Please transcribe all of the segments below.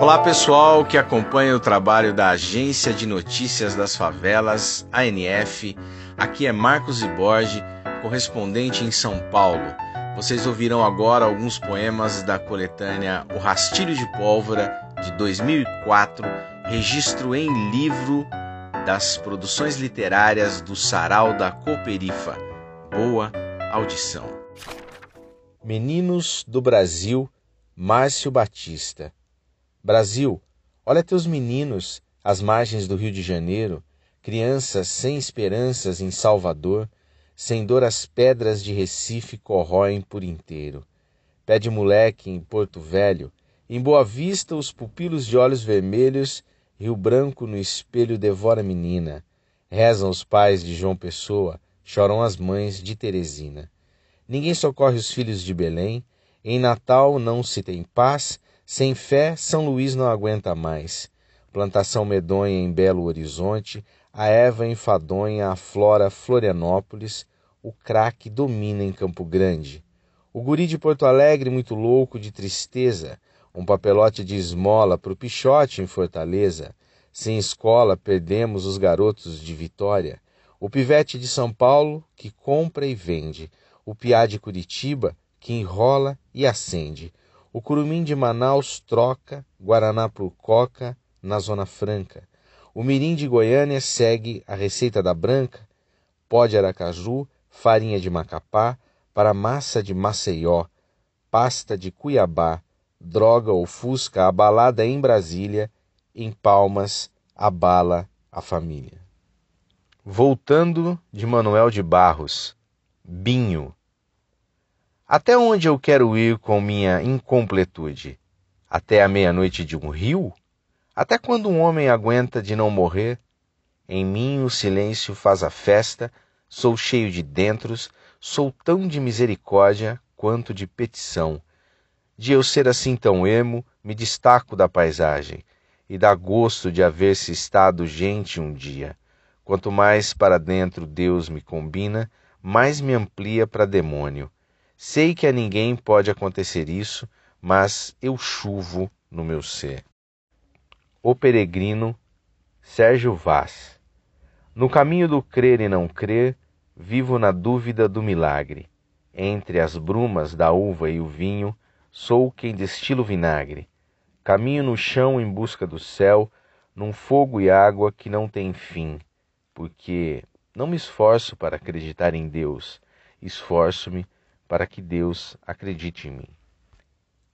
Olá pessoal que acompanha o trabalho da Agência de Notícias das Favelas, ANF. Aqui é Marcos Iborge, correspondente em São Paulo. Vocês ouvirão agora alguns poemas da coletânea O Rastilho de Pólvora, de 2004, registro em livro das produções literárias do Sarau da Cooperifa. Boa audição. Meninos do Brasil, Márcio Batista. Brasil, olha teus meninos às margens do Rio de Janeiro, crianças sem esperanças em Salvador, sem dor as pedras de Recife corroem por inteiro. Pé de moleque em Porto Velho, em Boa Vista os pupilos de olhos vermelhos, Rio Branco no espelho devora menina. Rezam os pais de João Pessoa, choram as mães de Teresina. Ninguém socorre os filhos de Belém, em Natal não se tem paz, sem fé, São Luís não aguenta mais. Plantação medonha em Belo Horizonte, a Eva enfadonha aflora Florianópolis, o craque domina em Campo Grande. O guri de Porto Alegre, muito louco de tristeza, um papelote de esmola pro pichote em Fortaleza. Sem escola, perdemos os garotos de Vitória. O pivete de São Paulo, que compra e vende. O piá de Curitiba, que enrola e acende. O curumim de Manaus troca Guaraná por Coca na Zona Franca. O mirim de Goiânia segue a receita da branca, pó de Aracaju, farinha de Macapá, para massa de Maceió, pasta de Cuiabá, droga ou fusca abalada em Brasília, em Palmas abala a família. Voltando de Manuel de Barros, Binho, até onde eu quero ir com minha incompletude? Até a meia-noite de um rio? Até quando um homem aguenta de não morrer? Em mim o silêncio faz a festa, sou cheio de dentros, sou tão de misericórdia quanto de petição. De eu ser assim tão emo, me destaco da paisagem, e dá gosto de haver-se estado gente um dia. Quanto mais para dentro Deus me combina, mais me amplia para demônio Sei que a ninguém pode acontecer isso, mas eu chuvo no meu ser. O Peregrino, Sérgio Vaz. No caminho do crer e não crer, vivo na dúvida do milagre. Entre as brumas da uva e o vinho, sou quem destila o vinagre. Caminho no chão em busca do céu, num fogo e água que não tem fim, porque não me esforço para acreditar em Deus, esforço-me para que Deus acredite em mim.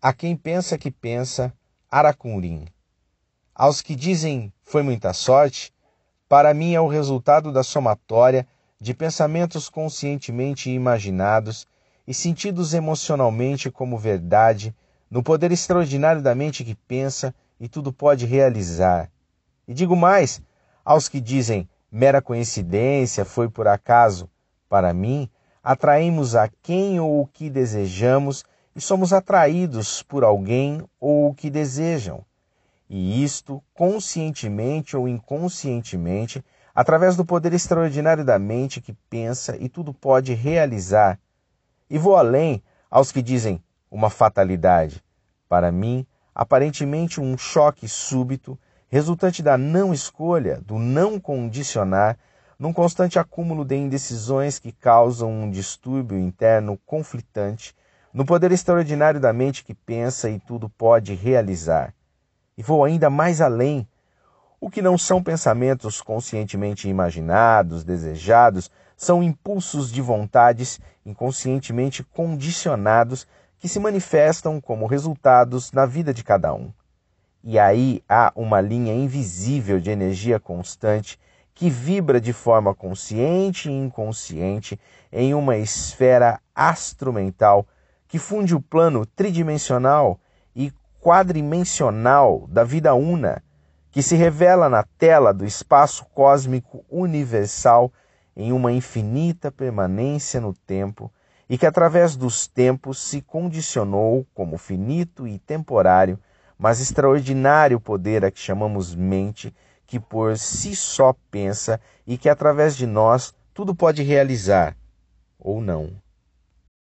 A quem pensa que pensa, Aracunrim. Aos que dizem foi muita sorte, para mim é o resultado da somatória de pensamentos conscientemente imaginados e sentidos emocionalmente como verdade, no poder extraordinário da mente que pensa e tudo pode realizar. E digo mais, aos que dizem mera coincidência, foi por acaso, para mim atraímos a quem ou o que desejamos e somos atraídos por alguém ou o que desejam. E isto, conscientemente ou inconscientemente, através do poder extraordinário da mente que pensa e tudo pode realizar. E vou além aos que dizem uma fatalidade. Para mim, aparentemente um choque súbito, resultante da não escolha, do não condicionar, num constante acúmulo de indecisões que causam um distúrbio interno conflitante, no poder extraordinário da mente que pensa e tudo pode realizar. E vou ainda mais além. O que não são pensamentos conscientemente imaginados, desejados, são impulsos de vontades inconscientemente condicionados que se manifestam como resultados na vida de cada um. E aí há uma linha invisível de energia constante que vibra de forma consciente e inconsciente em uma esfera astromental que funde o plano tridimensional e quadrimensional da vida una, que se revela na tela do espaço cósmico universal em uma infinita permanência no tempo e que através dos tempos se condicionou como finito e temporário, mas extraordinário poder a que chamamos mente que por si só pensa e que através de nós tudo pode realizar ou não.